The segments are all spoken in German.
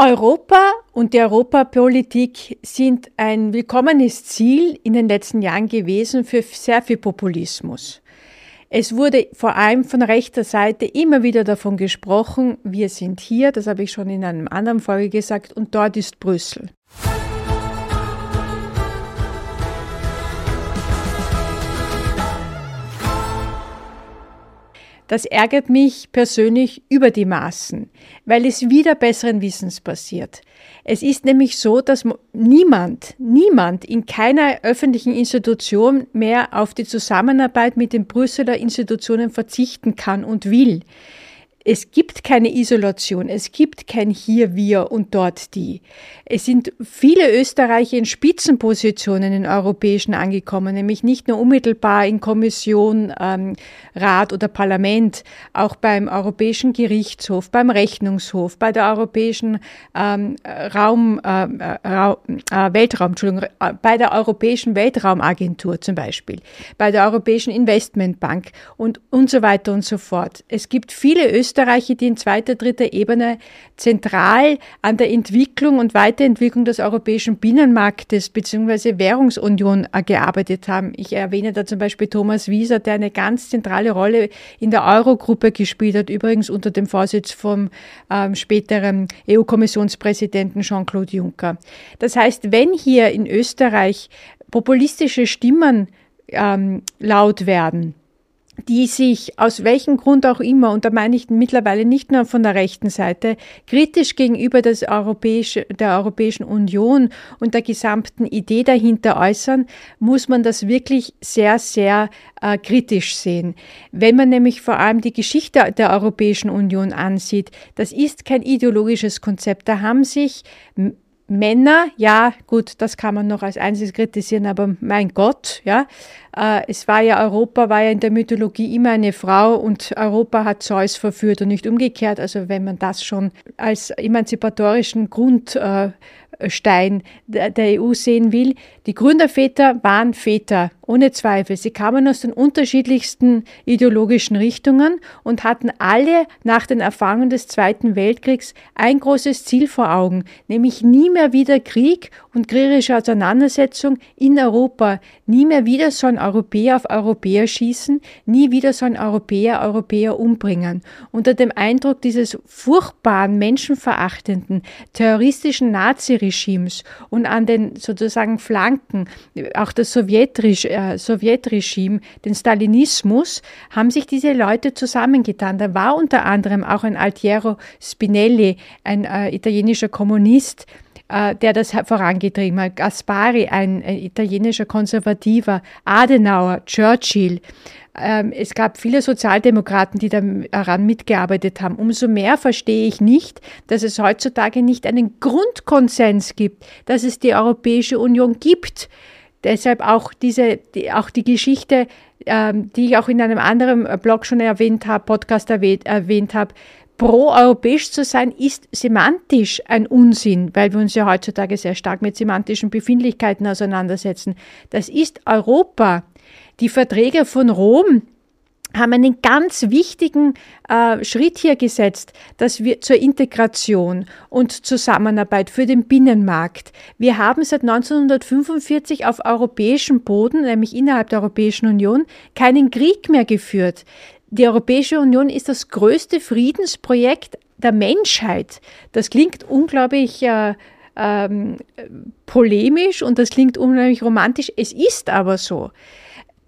Europa und die Europapolitik sind ein willkommenes Ziel in den letzten Jahren gewesen für sehr viel Populismus. Es wurde vor allem von rechter Seite immer wieder davon gesprochen, wir sind hier, das habe ich schon in einem anderen Folge gesagt, und dort ist Brüssel. Das ärgert mich persönlich über die Maßen, weil es wieder besseren Wissens passiert. Es ist nämlich so, dass niemand, niemand in keiner öffentlichen Institution mehr auf die Zusammenarbeit mit den Brüsseler Institutionen verzichten kann und will es gibt keine Isolation, es gibt kein hier, wir und dort die. Es sind viele Österreicher in Spitzenpositionen in europäischen angekommen, nämlich nicht nur unmittelbar in Kommission, ähm, Rat oder Parlament, auch beim Europäischen Gerichtshof, beim Rechnungshof, bei der Europäischen ähm, Raum, äh, äh, äh Weltraum, Entschuldigung, äh, bei der Europäischen Weltraumagentur zum Beispiel, bei der Europäischen Investmentbank und, und so weiter und so fort. Es gibt viele Österreicher, Österreicher, die in zweiter, dritter Ebene zentral an der Entwicklung und Weiterentwicklung des europäischen Binnenmarktes bzw. Währungsunion äh, gearbeitet haben. Ich erwähne da zum Beispiel Thomas Wieser, der eine ganz zentrale Rolle in der Eurogruppe gespielt hat, übrigens unter dem Vorsitz vom ähm, späteren EU-Kommissionspräsidenten Jean-Claude Juncker. Das heißt, wenn hier in Österreich populistische Stimmen ähm, laut werden, die sich aus welchem Grund auch immer, und da meine ich mittlerweile nicht nur von der rechten Seite, kritisch gegenüber des Europäische, der Europäischen Union und der gesamten Idee dahinter äußern, muss man das wirklich sehr, sehr äh, kritisch sehen. Wenn man nämlich vor allem die Geschichte der Europäischen Union ansieht, das ist kein ideologisches Konzept. Da haben sich Männer, ja, gut, das kann man noch als einziges kritisieren, aber mein Gott, ja, äh, es war ja Europa, war ja in der Mythologie immer eine Frau und Europa hat Zeus verführt und nicht umgekehrt. Also wenn man das schon als emanzipatorischen Grund äh, der EU sehen will. Die Gründerväter waren Väter, ohne Zweifel. Sie kamen aus den unterschiedlichsten ideologischen Richtungen und hatten alle nach den Erfahrungen des Zweiten Weltkriegs ein großes Ziel vor Augen, nämlich nie mehr wieder Krieg und kriegerische Auseinandersetzung in Europa. Nie mehr wieder sollen Europäer auf Europäer schießen, nie wieder sollen Europäer Europäer umbringen. Unter dem Eindruck dieses furchtbaren, menschenverachtenden, terroristischen Naziregimes Regimes und an den sozusagen Flanken, auch das Sowjetregime, äh, Sowjetregime, den Stalinismus, haben sich diese Leute zusammengetan. Da war unter anderem auch ein Altiero Spinelli, ein äh, italienischer Kommunist, äh, der das vorangetrieben hat. Gaspari, ein, ein italienischer Konservativer, Adenauer, Churchill. Ähm, es gab viele Sozialdemokraten, die daran mitgearbeitet haben. Umso mehr verstehe ich nicht, dass es heutzutage nicht einen Grundkonsens gibt, dass es die Europäische Union gibt. Deshalb auch diese, die, auch die Geschichte, ähm, die ich auch in einem anderen Blog schon erwähnt habe, Podcast erwähnt, erwähnt habe, pro-europäisch zu sein, ist semantisch ein Unsinn, weil wir uns ja heutzutage sehr stark mit semantischen Befindlichkeiten auseinandersetzen. Das ist Europa. Die Verträge von Rom haben einen ganz wichtigen äh, Schritt hier gesetzt, dass wir zur Integration und Zusammenarbeit für den Binnenmarkt. Wir haben seit 1945 auf europäischem Boden, nämlich innerhalb der Europäischen Union, keinen Krieg mehr geführt. Die Europäische Union ist das größte Friedensprojekt der Menschheit. Das klingt unglaublich äh, ähm, polemisch und das klingt unglaublich romantisch. Es ist aber so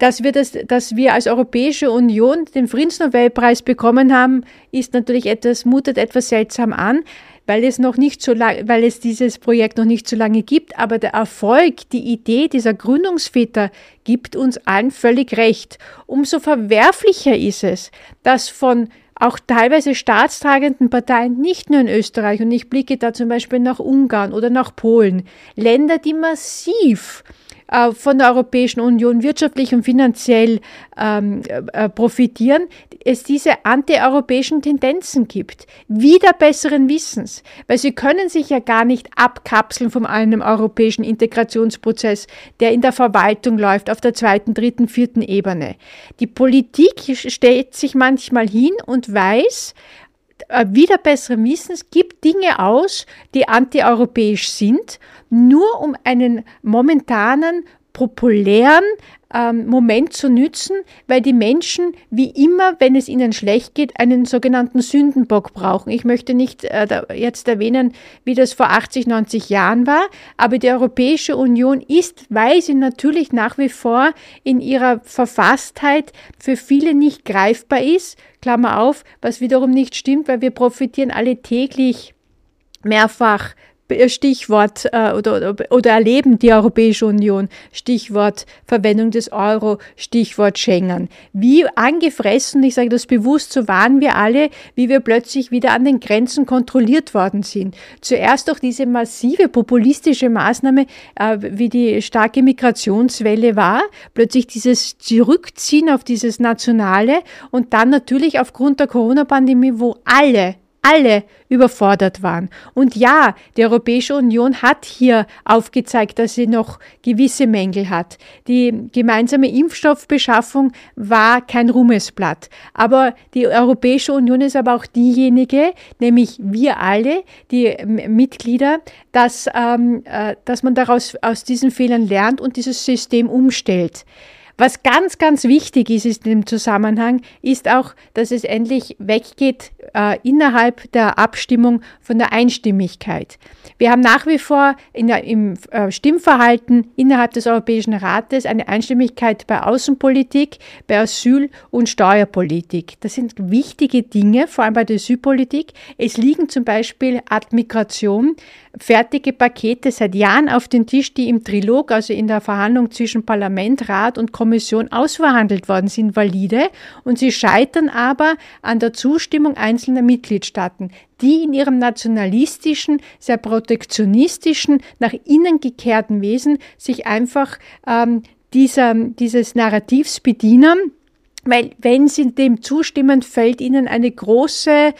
dass wir, das, dass wir als Europäische Union den Friedensnobelpreis bekommen haben, ist natürlich etwas, mutet etwas seltsam an, weil es noch nicht so lange, weil es dieses Projekt noch nicht so lange gibt. Aber der Erfolg, die Idee dieser Gründungsväter gibt uns allen völlig recht. Umso verwerflicher ist es, dass von auch teilweise staatstragenden Parteien, nicht nur in Österreich, und ich blicke da zum Beispiel nach Ungarn oder nach Polen, Länder, die massiv äh, von der Europäischen Union wirtschaftlich und finanziell ähm, äh, profitieren, es diese antieuropäischen Tendenzen gibt. Wieder besseren Wissens. Weil sie können sich ja gar nicht abkapseln von einem europäischen Integrationsprozess, der in der Verwaltung läuft, auf der zweiten, dritten, vierten Ebene. Die Politik stellt sich manchmal hin und weiß, wieder besseren Wissens gibt Dinge aus, die antieuropäisch sind, nur um einen momentanen populären ähm, Moment zu nützen, weil die Menschen wie immer, wenn es ihnen schlecht geht, einen sogenannten Sündenbock brauchen. Ich möchte nicht äh, jetzt erwähnen, wie das vor 80, 90 Jahren war, aber die Europäische Union ist, weil sie natürlich nach wie vor in ihrer Verfasstheit für viele nicht greifbar ist, Klammer auf, was wiederum nicht stimmt, weil wir profitieren alle täglich mehrfach Stichwort äh, oder, oder, oder erleben die Europäische Union, Stichwort Verwendung des Euro, Stichwort Schengen. Wie angefressen, ich sage das bewusst, so waren wir alle, wie wir plötzlich wieder an den Grenzen kontrolliert worden sind. Zuerst durch diese massive populistische Maßnahme, äh, wie die starke Migrationswelle war, plötzlich dieses Zurückziehen auf dieses Nationale und dann natürlich aufgrund der Corona-Pandemie, wo alle alle überfordert waren. Und ja, die Europäische Union hat hier aufgezeigt, dass sie noch gewisse Mängel hat. Die gemeinsame Impfstoffbeschaffung war kein Ruhmesblatt. Aber die Europäische Union ist aber auch diejenige, nämlich wir alle, die Mitglieder, dass, ähm, äh, dass man daraus aus diesen Fehlern lernt und dieses System umstellt. Was ganz, ganz wichtig ist, ist in dem Zusammenhang, ist auch, dass es endlich weggeht äh, innerhalb der Abstimmung von der Einstimmigkeit. Wir haben nach wie vor der, im äh, Stimmverhalten innerhalb des Europäischen Rates eine Einstimmigkeit bei Außenpolitik, bei Asyl- und Steuerpolitik. Das sind wichtige Dinge, vor allem bei der Asylpolitik. Es liegen zum Beispiel Ad Migration fertige Pakete seit Jahren auf den Tisch, die im Trilog, also in der Verhandlung zwischen Parlament, Rat und Kommission ausverhandelt worden sind, valide. Und sie scheitern aber an der Zustimmung einzelner Mitgliedstaaten, die in ihrem nationalistischen, sehr protektionistischen, nach innen gekehrten Wesen sich einfach ähm, dieser, dieses Narrativs bedienen, weil wenn sie dem zustimmen, fällt ihnen eine große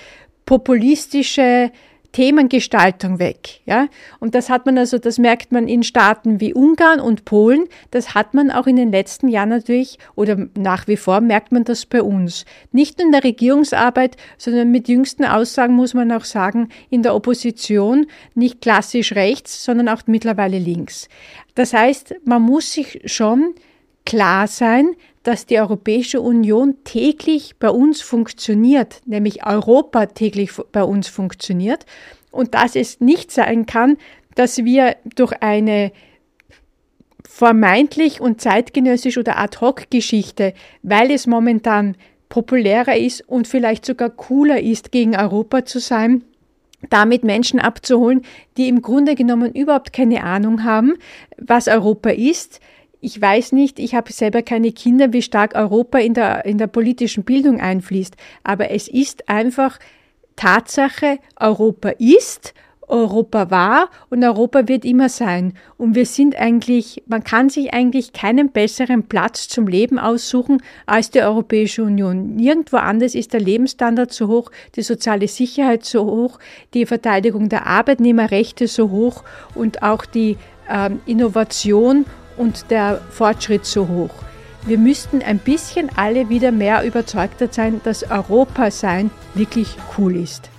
populistische Themengestaltung weg. Ja? Und das hat man also, das merkt man in Staaten wie Ungarn und Polen. Das hat man auch in den letzten Jahren natürlich oder nach wie vor merkt man das bei uns. Nicht nur in der Regierungsarbeit, sondern mit jüngsten Aussagen muss man auch sagen, in der Opposition nicht klassisch rechts, sondern auch mittlerweile links. Das heißt, man muss sich schon klar sein, dass die Europäische Union täglich bei uns funktioniert, nämlich Europa täglich bei uns funktioniert. Und dass es nicht sein kann, dass wir durch eine vermeintlich und zeitgenössisch oder ad-hoc-Geschichte, weil es momentan populärer ist und vielleicht sogar cooler ist, gegen Europa zu sein, damit Menschen abzuholen, die im Grunde genommen überhaupt keine Ahnung haben, was Europa ist, ich weiß nicht, ich habe selber keine Kinder, wie stark Europa in der, in der politischen Bildung einfließt, aber es ist einfach Tatsache, Europa ist, Europa war und Europa wird immer sein. Und wir sind eigentlich, man kann sich eigentlich keinen besseren Platz zum Leben aussuchen als die Europäische Union. Nirgendwo anders ist der Lebensstandard so hoch, die soziale Sicherheit so hoch, die Verteidigung der Arbeitnehmerrechte so hoch und auch die ähm, Innovation und der Fortschritt so hoch. Wir müssten ein bisschen alle wieder mehr überzeugter sein, dass Europa sein wirklich cool ist.